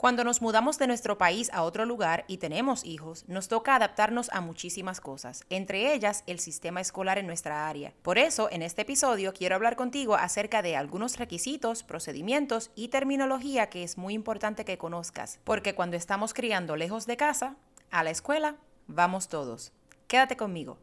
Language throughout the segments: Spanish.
Cuando nos mudamos de nuestro país a otro lugar y tenemos hijos, nos toca adaptarnos a muchísimas cosas, entre ellas el sistema escolar en nuestra área. Por eso, en este episodio quiero hablar contigo acerca de algunos requisitos, procedimientos y terminología que es muy importante que conozcas, porque cuando estamos criando lejos de casa, a la escuela, vamos todos. Quédate conmigo.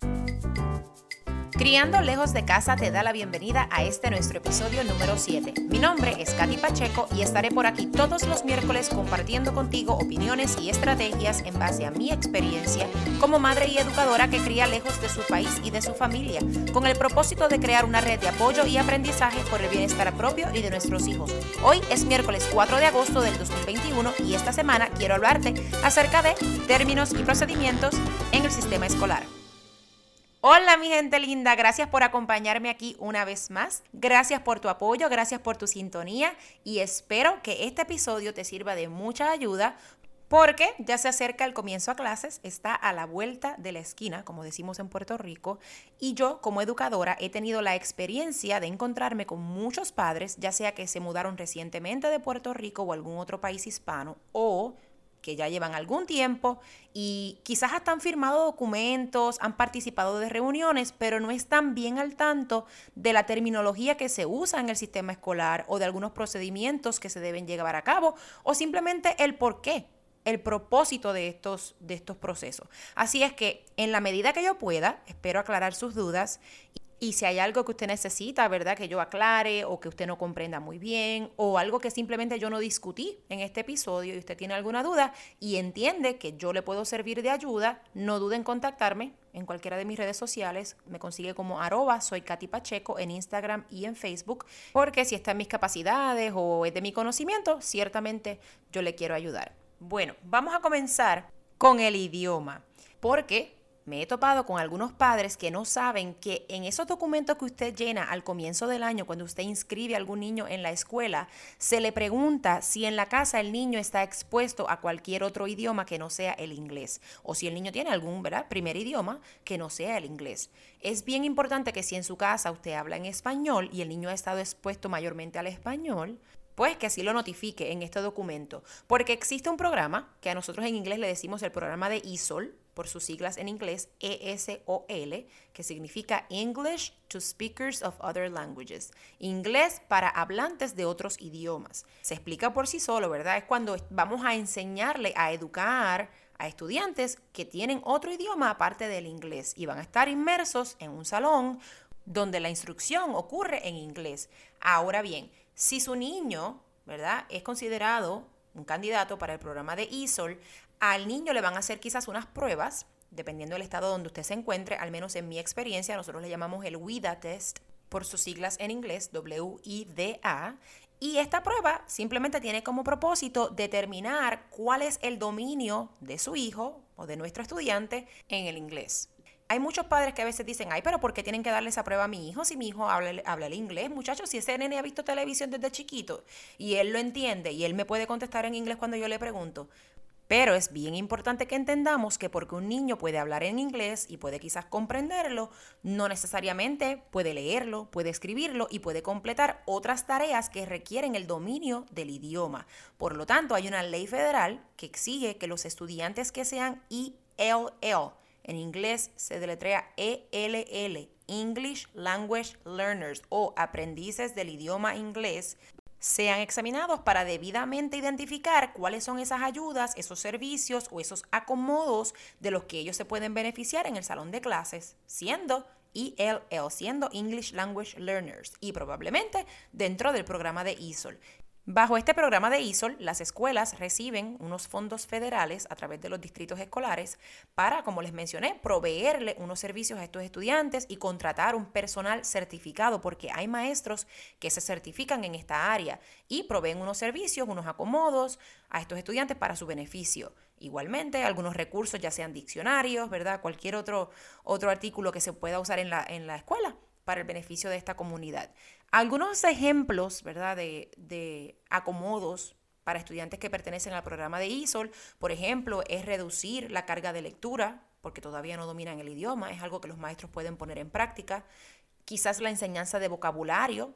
Criando lejos de casa te da la bienvenida a este nuestro episodio número 7. Mi nombre es Katy Pacheco y estaré por aquí todos los miércoles compartiendo contigo opiniones y estrategias en base a mi experiencia como madre y educadora que cría lejos de su país y de su familia, con el propósito de crear una red de apoyo y aprendizaje por el bienestar propio y de nuestros hijos. Hoy es miércoles 4 de agosto del 2021 y esta semana quiero hablarte acerca de términos y procedimientos en el sistema escolar. Hola mi gente linda, gracias por acompañarme aquí una vez más. Gracias por tu apoyo, gracias por tu sintonía y espero que este episodio te sirva de mucha ayuda porque ya se acerca el comienzo a clases, está a la vuelta de la esquina, como decimos en Puerto Rico, y yo como educadora he tenido la experiencia de encontrarme con muchos padres, ya sea que se mudaron recientemente de Puerto Rico o algún otro país hispano, o que ya llevan algún tiempo y quizás hasta han firmado documentos, han participado de reuniones, pero no están bien al tanto de la terminología que se usa en el sistema escolar o de algunos procedimientos que se deben llevar a cabo o simplemente el por qué el propósito de estos, de estos procesos. Así es que en la medida que yo pueda, espero aclarar sus dudas y si hay algo que usted necesita, ¿verdad? Que yo aclare o que usted no comprenda muy bien o algo que simplemente yo no discutí en este episodio y usted tiene alguna duda y entiende que yo le puedo servir de ayuda, no dude en contactarme en cualquiera de mis redes sociales. Me consigue como arroba soy Katy Pacheco en Instagram y en Facebook porque si está en mis capacidades o es de mi conocimiento, ciertamente yo le quiero ayudar. Bueno, vamos a comenzar con el idioma porque me he topado con algunos padres que no saben que en esos documentos que usted llena al comienzo del año, cuando usted inscribe a algún niño en la escuela, se le pregunta si en la casa el niño está expuesto a cualquier otro idioma que no sea el inglés, o si el niño tiene algún ¿verdad? primer idioma que no sea el inglés. Es bien importante que si en su casa usted habla en español y el niño ha estado expuesto mayormente al español, pues que así lo notifique en este documento, porque existe un programa que a nosotros en inglés le decimos el programa de ESOL, por sus siglas en inglés ESOL, que significa English to Speakers of Other Languages, inglés para hablantes de otros idiomas. Se explica por sí solo, ¿verdad? Es cuando vamos a enseñarle a educar a estudiantes que tienen otro idioma aparte del inglés y van a estar inmersos en un salón donde la instrucción ocurre en inglés. Ahora bien, si su niño, ¿verdad?, es considerado un candidato para el programa de ESOL, al niño le van a hacer quizás unas pruebas, dependiendo del estado donde usted se encuentre, al menos en mi experiencia, nosotros le llamamos el WIDA test por sus siglas en inglés, W-I-D-A, y esta prueba simplemente tiene como propósito determinar cuál es el dominio de su hijo o de nuestro estudiante en el inglés. Hay muchos padres que a veces dicen, ay, pero ¿por qué tienen que darle esa prueba a mi hijo si mi hijo habla, el inglés? Muchachos, si ese nene ha visto televisión desde chiquito y él lo entiende y él me puede contestar en inglés cuando yo le pregunto, pero es bien importante que entendamos que porque un niño puede hablar en inglés y puede quizás comprenderlo, no necesariamente puede leerlo, puede escribirlo y puede completar otras tareas que requieren el dominio del idioma. Por lo tanto, hay una ley federal que exige que los estudiantes que sean ELL, en inglés se deletrea ELL, English Language Learners o aprendices del idioma inglés, sean examinados para debidamente identificar cuáles son esas ayudas, esos servicios o esos acomodos de los que ellos se pueden beneficiar en el salón de clases, siendo ELL, siendo English Language Learners, y probablemente dentro del programa de ESOL. Bajo este programa de ISOL, las escuelas reciben unos fondos federales a través de los distritos escolares para, como les mencioné, proveerle unos servicios a estos estudiantes y contratar un personal certificado, porque hay maestros que se certifican en esta área y proveen unos servicios, unos acomodos a estos estudiantes para su beneficio. Igualmente, algunos recursos, ya sean diccionarios, ¿verdad? Cualquier otro, otro artículo que se pueda usar en la, en la escuela para el beneficio de esta comunidad. Algunos ejemplos, ¿verdad?, de, acomodos para estudiantes que pertenecen al programa de ISOL, por ejemplo, es reducir la carga de lectura, porque todavía no dominan el idioma, es algo que los maestros pueden poner en práctica. Quizás la enseñanza de vocabulario,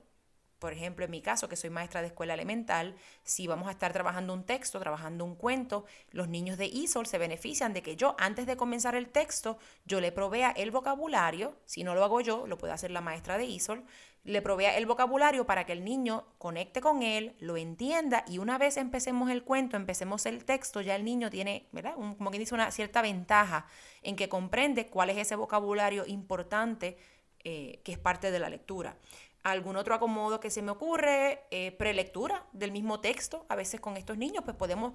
por ejemplo, en mi caso, que soy maestra de escuela elemental, si vamos a estar trabajando un texto, trabajando un cuento, los niños de ISOL se benefician de que yo, antes de comenzar el texto, yo le provea el vocabulario, si no lo hago yo, lo puede hacer la maestra de ISOL, le provea el vocabulario para que el niño conecte con él, lo entienda y una vez empecemos el cuento, empecemos el texto, ya el niño tiene, ¿verdad? como que dice, una cierta ventaja en que comprende cuál es ese vocabulario importante eh, que es parte de la lectura algún otro acomodo que se me ocurre, eh, prelectura del mismo texto. A veces con estos niños pues podemos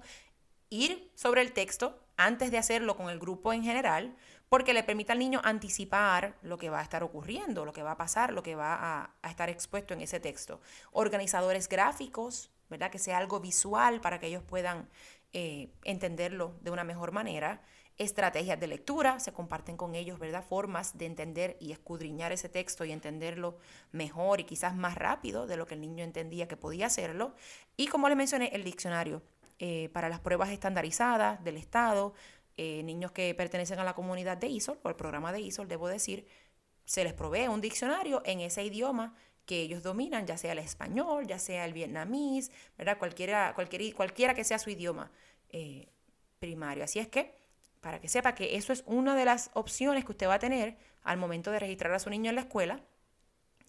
ir sobre el texto antes de hacerlo con el grupo en general, porque le permite al niño anticipar lo que va a estar ocurriendo, lo que va a pasar, lo que va a, estar expuesto en ese texto. Organizadores gráficos, ¿verdad? Que sea algo visual para que ellos puedan eh, entenderlo de una mejor manera estrategias de lectura, se comparten con ellos, ¿verdad? Formas de entender y escudriñar ese texto y entenderlo mejor y quizás más rápido de lo que el niño entendía que podía hacerlo. Y como les mencioné, el diccionario eh, para las pruebas estandarizadas del Estado, eh, niños que pertenecen a la comunidad de ISOL o al programa de ISOL, debo decir, se les provee un diccionario en ese idioma que ellos dominan, ya sea el español, ya sea el vietnamís, ¿verdad? Cualquiera, cualquier, cualquiera que sea su idioma eh, primario. Así es que para que sepa que eso es una de las opciones que usted va a tener al momento de registrar a su niño en la escuela.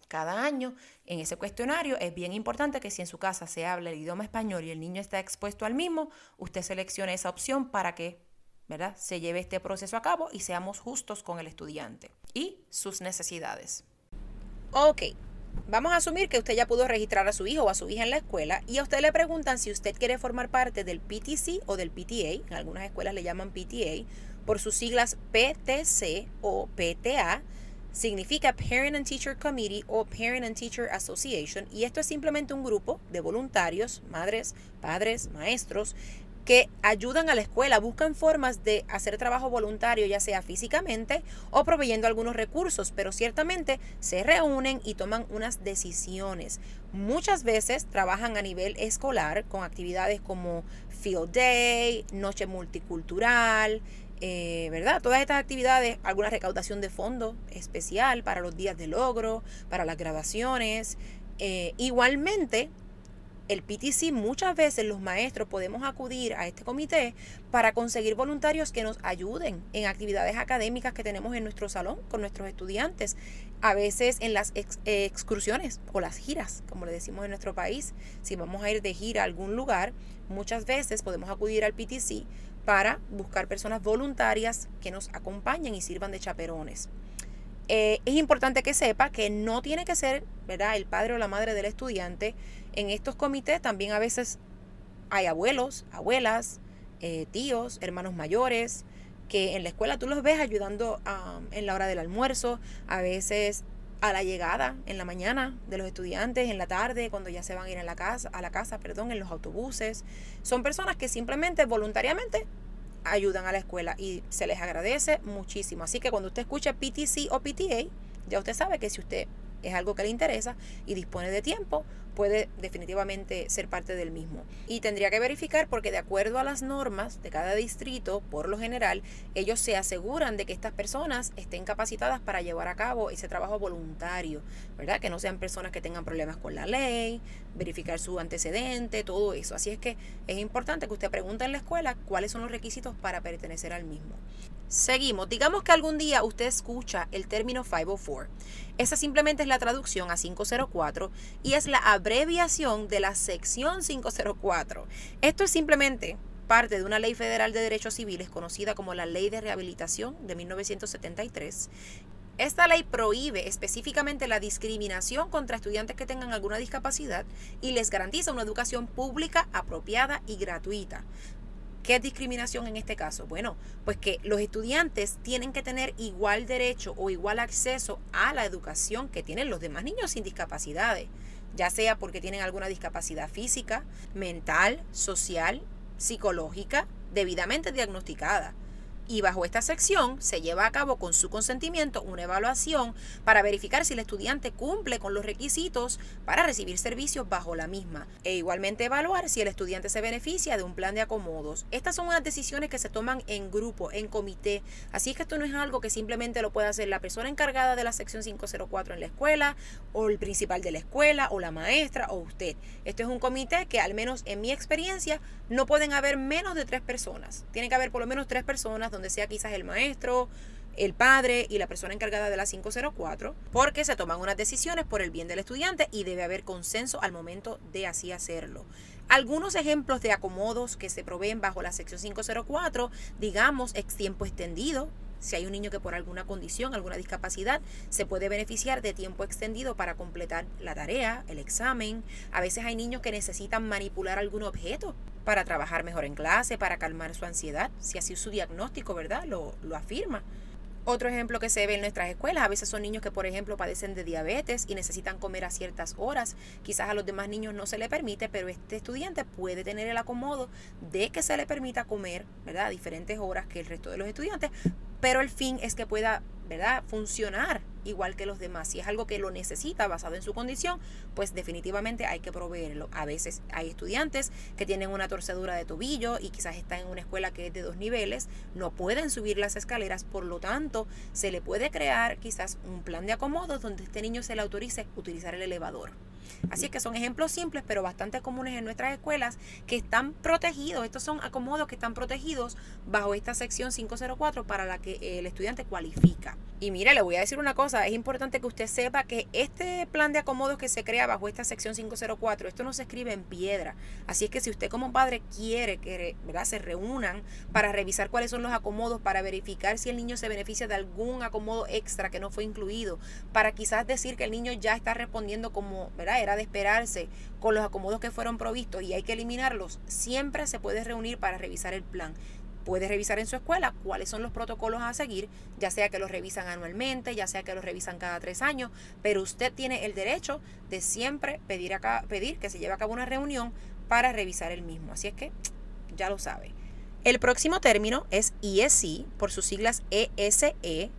Cada año en ese cuestionario es bien importante que si en su casa se habla el idioma español y el niño está expuesto al mismo, usted seleccione esa opción para que ¿verdad? se lleve este proceso a cabo y seamos justos con el estudiante y sus necesidades. Ok, Vamos a asumir que usted ya pudo registrar a su hijo o a su hija en la escuela y a usted le preguntan si usted quiere formar parte del PTC o del PTA, en algunas escuelas le llaman PTA, por sus siglas PTC o PTA, significa Parent and Teacher Committee o Parent and Teacher Association y esto es simplemente un grupo de voluntarios, madres, padres, maestros, que ayudan a la escuela, buscan formas de hacer trabajo voluntario, ya sea físicamente o proveyendo algunos recursos, pero ciertamente se reúnen y toman unas decisiones. Muchas veces trabajan a nivel escolar con actividades como Field Day, Noche Multicultural, eh, ¿verdad? Todas estas actividades, alguna recaudación de fondo especial para los días de logro, para las grabaciones. Eh, igualmente, el PTC muchas veces los maestros podemos acudir a este comité para conseguir voluntarios que nos ayuden en actividades académicas que tenemos en nuestro salón con nuestros estudiantes, a veces en las excursiones o las giras, como le decimos en nuestro país. Si vamos a ir de gira a algún lugar, muchas veces podemos acudir al PTC para buscar personas voluntarias que nos acompañen y sirvan de chaperones. Eh, es importante que sepa que no tiene que ser ¿verdad? el padre o la madre del estudiante en estos comités también a veces hay abuelos, abuelas, eh, tíos, hermanos mayores, que en la escuela tú los ves ayudando en la hora del almuerzo, a veces a la llegada en la mañana de los estudiantes, en la tarde, cuando ya se van a ir a la casa, a la casa, perdón, en los autobuses. Son personas que simplemente voluntariamente ayudan a la escuela y se les agradece muchísimo. Así que cuando usted escuche PTC o PTA, ya usted sabe que si usted es algo que le interesa y dispone de tiempo, puede definitivamente ser parte del mismo. Y tendría que verificar porque de acuerdo a las normas de cada distrito, por lo general, ellos se aseguran de que estas personas estén capacitadas para llevar a cabo ese trabajo voluntario, ¿verdad? Que no sean personas que tengan problemas con la ley, verificar su antecedente, todo eso. Así es que es importante que usted pregunte en la escuela cuáles son los requisitos para pertenecer al mismo. Seguimos. Digamos que algún día usted escucha el término 504. Esa simplemente es la traducción a 504 y es la abreviación de la sección 504. Esto es simplemente parte de una ley federal de derechos civiles conocida como la Ley de Rehabilitación de 1973. Esta ley prohíbe específicamente la discriminación contra estudiantes que tengan alguna discapacidad y les garantiza una educación pública apropiada y gratuita. ¿Qué es discriminación en este caso? Bueno, pues que los estudiantes tienen que tener igual derecho o igual acceso a la educación que tienen los demás niños sin discapacidades, ya sea porque tienen alguna discapacidad física, mental, social, psicológica, debidamente diagnosticada. Y bajo esta sección se lleva a cabo con su consentimiento una evaluación para verificar si el estudiante cumple con los requisitos para recibir servicios bajo la misma e igualmente evaluar si el estudiante se beneficia de un plan de acomodos. Estas son unas decisiones que se toman en grupo, en comité, así que esto no es algo que simplemente lo puede hacer la persona encargada de la sección 504 en la escuela o el principal de la escuela o la maestra o usted. Esto es un comité que al menos en mi experiencia no pueden haber menos de tres personas. Tiene que haber por lo menos tres personas donde sea quizás el maestro, el padre y la persona encargada de la 504, porque se toman unas decisiones por el bien del estudiante y debe haber consenso al momento de así hacerlo. Algunos ejemplos de acomodos que se proveen bajo la sección 504, digamos, ex tiempo extendido, si hay un niño que por alguna condición, alguna discapacidad, se puede beneficiar de tiempo extendido para completar la tarea, el examen. A veces hay niños que necesitan manipular algún objeto para trabajar mejor en clase, para calmar su ansiedad, si así su diagnóstico, ¿verdad? Lo, lo afirma. Otro ejemplo que se ve en nuestras escuelas, a veces son niños que, por ejemplo, padecen de diabetes y necesitan comer a ciertas horas. Quizás a los demás niños no se le permite, pero este estudiante puede tener el acomodo de que se le permita comer, ¿verdad? A diferentes horas que el resto de los estudiantes, pero el fin es que pueda, ¿verdad?, funcionar igual que los demás. Si es algo que lo necesita basado en su condición, pues definitivamente hay que proveerlo. A veces hay estudiantes que tienen una torcedura de tobillo y quizás están en una escuela que es de dos niveles, no pueden subir las escaleras, por lo tanto, se le puede crear quizás un plan de acomodo donde este niño se le autorice utilizar el elevador. Así es que son ejemplos simples, pero bastante comunes en nuestras escuelas que están protegidos. Estos son acomodos que están protegidos bajo esta sección 504 para la que el estudiante cualifica. Y mire, le voy a decir una cosa, es importante que usted sepa que este plan de acomodos que se crea bajo esta sección 504, esto no se escribe en piedra. Así es que si usted como padre quiere que ¿verdad? se reúnan para revisar cuáles son los acomodos, para verificar si el niño se beneficia de algún acomodo extra que no fue incluido, para quizás decir que el niño ya está respondiendo como ¿verdad? Era de esperarse con los acomodos que fueron provistos y hay que eliminarlos, siempre se puede reunir para revisar el plan puede revisar en su escuela cuáles son los protocolos a seguir, ya sea que los revisan anualmente, ya sea que los revisan cada tres años, pero usted tiene el derecho de siempre pedir, pedir que se lleve a cabo una reunión para revisar el mismo. Así es que ya lo sabe. El próximo término es ESE, por sus siglas ESE,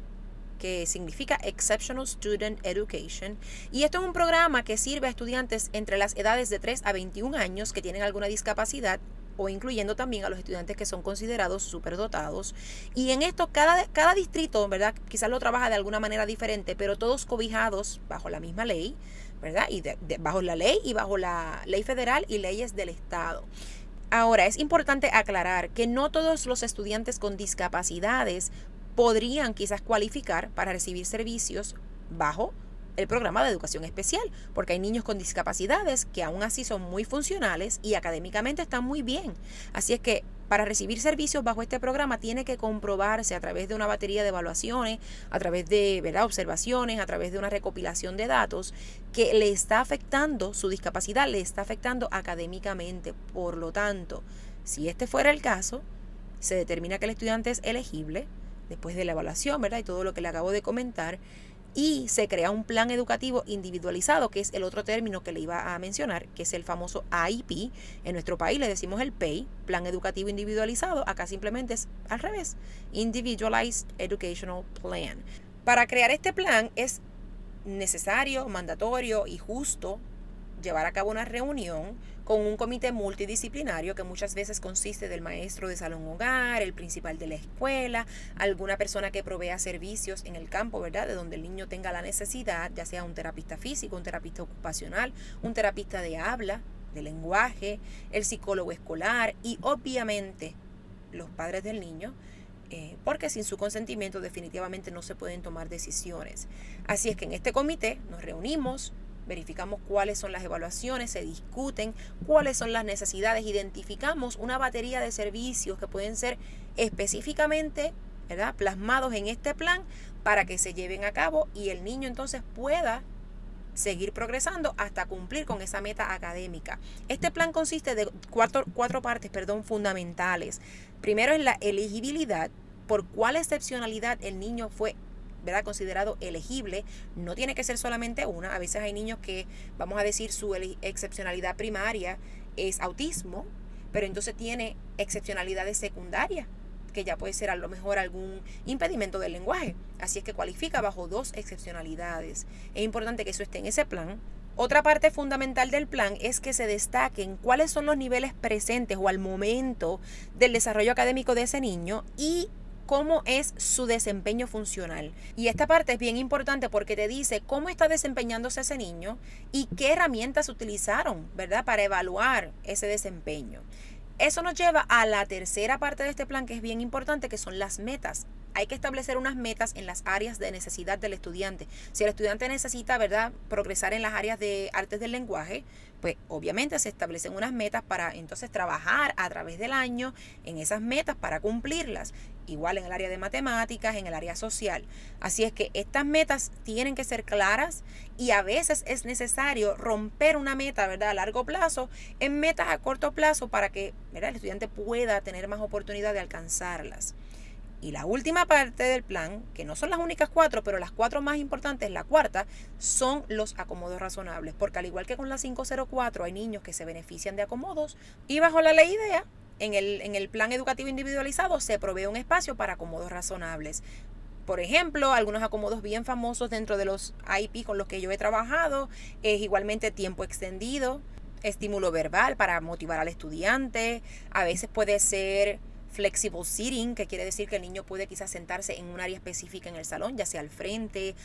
que significa Exceptional Student Education. Y esto es un programa que sirve a estudiantes entre las edades de 3 a 21 años que tienen alguna discapacidad o incluyendo también a los estudiantes que son considerados superdotados. Y en esto cada, cada distrito, ¿verdad? Quizás lo trabaja de alguna manera diferente, pero todos cobijados bajo la misma ley, ¿verdad? Y bajo la ley y bajo la ley federal y leyes del Estado. Ahora, es importante aclarar que no todos los estudiantes con discapacidades podrían quizás cualificar para recibir servicios bajo el programa de educación especial, porque hay niños con discapacidades que aún así son muy funcionales y académicamente están muy bien. Así es que para recibir servicios bajo este programa tiene que comprobarse a través de una batería de evaluaciones, a través de observaciones, a través de una recopilación de datos, que le está afectando su discapacidad, le está afectando académicamente. Por lo tanto, si este fuera el caso, se determina que el estudiante es elegible después de la evaluación, ¿verdad? Y todo lo que le acabo de comentar y se crea un plan educativo individualizado, que es el otro término que le iba a mencionar, que es el famoso AIP. En nuestro país le decimos el PEI, Plan Educativo Individualizado, acá simplemente es al revés, Individualized Educational Plan. Para crear este plan es necesario, mandatorio y justo llevar a cabo una reunión con un comité multidisciplinario que muchas veces consiste del maestro de salón hogar, el principal de la escuela, alguna persona que provea servicios en el campo, ¿verdad? De donde el niño tenga la necesidad, ya sea un terapista físico, un terapista ocupacional, un terapista de habla, de lenguaje, el psicólogo escolar y obviamente los padres del niño, eh, porque sin su consentimiento definitivamente no se pueden tomar decisiones. Así es que en este comité nos reunimos, verificamos cuáles son las evaluaciones, se discuten cuáles son las necesidades, identificamos una batería de servicios que pueden ser específicamente ¿verdad? plasmados en este plan para que se lleven a cabo y el niño entonces pueda seguir progresando hasta cumplir con esa meta académica. Este plan consiste de cuatro, cuatro partes perdón, fundamentales. Primero es la elegibilidad, por cuál excepcionalidad el niño fue ¿verdad? considerado elegible. No tiene que ser solamente una. A veces hay niños que, vamos a decir, su excepcionalidad primaria es autismo, pero entonces tiene excepcionalidades secundarias. que ya puede ser a lo mejor algún impedimento del lenguaje. Así es que cualifica bajo dos excepcionalidades. Es importante que eso esté en ese plan. Otra parte fundamental del plan es que se destaquen cuáles son los niveles presentes o al momento del desarrollo académico de ese niño y cómo es su desempeño funcional. Y esta parte es bien importante porque te dice cómo está desempeñándose ese niño y qué herramientas utilizaron, ¿verdad? Para evaluar ese desempeño. Eso nos lleva a la tercera parte de este plan que es bien importante, que son las metas. Hay que establecer unas metas en las áreas de necesidad del estudiante. Si el estudiante necesita, ¿verdad?, progresar en las áreas de artes del lenguaje, pues obviamente se establecen unas metas para entonces trabajar a través del año en esas metas para cumplirlas. Igual en el área de matemáticas, en el área social. Así es que estas metas tienen que ser claras y a veces es necesario romper una meta, ¿verdad?, a largo plazo en metas a corto plazo para que el estudiante pueda tener más oportunidad de alcanzarlas. Y la última parte del plan, que no son las únicas cuatro, pero las cuatro más importantes, la cuarta, son los acomodos razonables. Porque al igual que con la 504 hay niños que se benefician de acomodos y bajo la ley IDEA, en el, en el plan educativo individualizado se provee un espacio para acomodos razonables. Por ejemplo, algunos acomodos bien famosos dentro de los IP con los que yo he trabajado es igualmente tiempo extendido, estímulo verbal para motivar al estudiante, a veces puede ser flexible sitting, que quiere decir que el niño puede quizás sentarse en un área específica en el salón, ya sea al frente,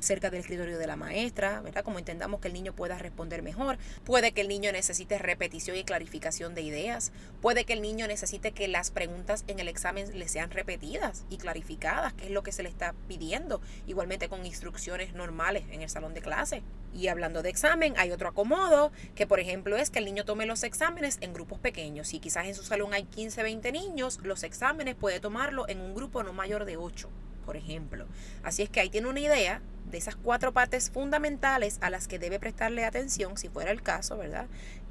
cerca del escritorio de la maestra, ¿verdad? Como entendamos que el niño pueda responder mejor. Puede que el niño necesite repetición y clarificación de ideas. Puede que el niño necesite que las preguntas en el examen le sean repetidas y clarificadas, que es lo que se le está pidiendo, igualmente con instrucciones normales en el salón de clase. Y hablando de examen, hay otro acomodo, que por ejemplo es que el niño tome los exámenes en grupos pequeños. Si quizás en su salón hay 15, 20 niños, los exámenes puede tomarlo en un grupo no mayor de 8, por ejemplo. Así es que ahí tiene una idea de esas cuatro partes fundamentales a las que debe prestarle atención, si fuera el caso, ¿verdad?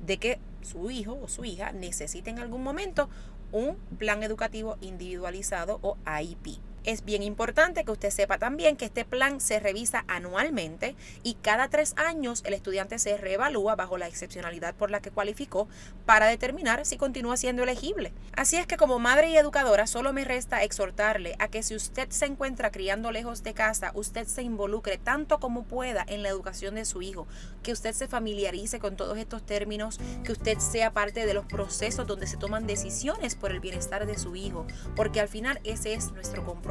De que su hijo o su hija necesite en algún momento un plan educativo individualizado o AIP. Es bien importante que usted sepa también que este plan se revisa anualmente y cada tres años el estudiante se reevalúa bajo la excepcionalidad por la que cualificó para determinar si continúa siendo elegible. Así es que como madre y educadora solo me resta exhortarle a que si usted se encuentra criando lejos de casa, usted se involucre tanto como pueda en la educación de su hijo, que usted se familiarice con todos estos términos, que usted sea parte de los procesos donde se toman decisiones por el bienestar de su hijo, porque al final ese es nuestro compromiso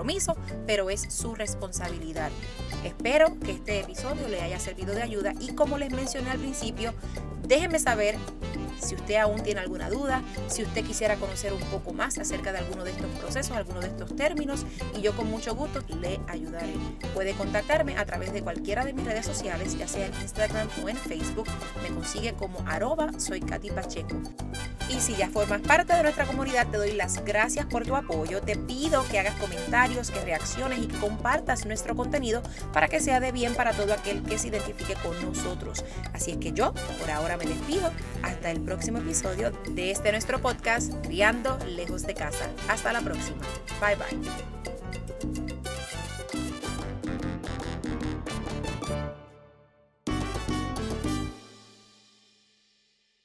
pero es su responsabilidad. Espero que este episodio le haya servido de ayuda y como les mencioné al principio, déjenme saber si usted aún tiene alguna duda, si usted quisiera conocer un poco más acerca de alguno de estos procesos, alguno de estos términos, y yo con mucho gusto le ayudaré. Puede contactarme a través de cualquiera de mis redes sociales, ya sea en Instagram o en Facebook. Me consigue como arroba soy Katy Pacheco. Y si ya formas parte de nuestra comunidad, te doy las gracias por tu apoyo. Te pido que hagas comentarios, que reacciones y compartas nuestro contenido para que sea de bien para todo aquel que se identifique con nosotros. Así es que yo por ahora me despido. Hasta el próximo episodio de este nuestro podcast, Criando Lejos de Casa. Hasta la próxima. Bye bye.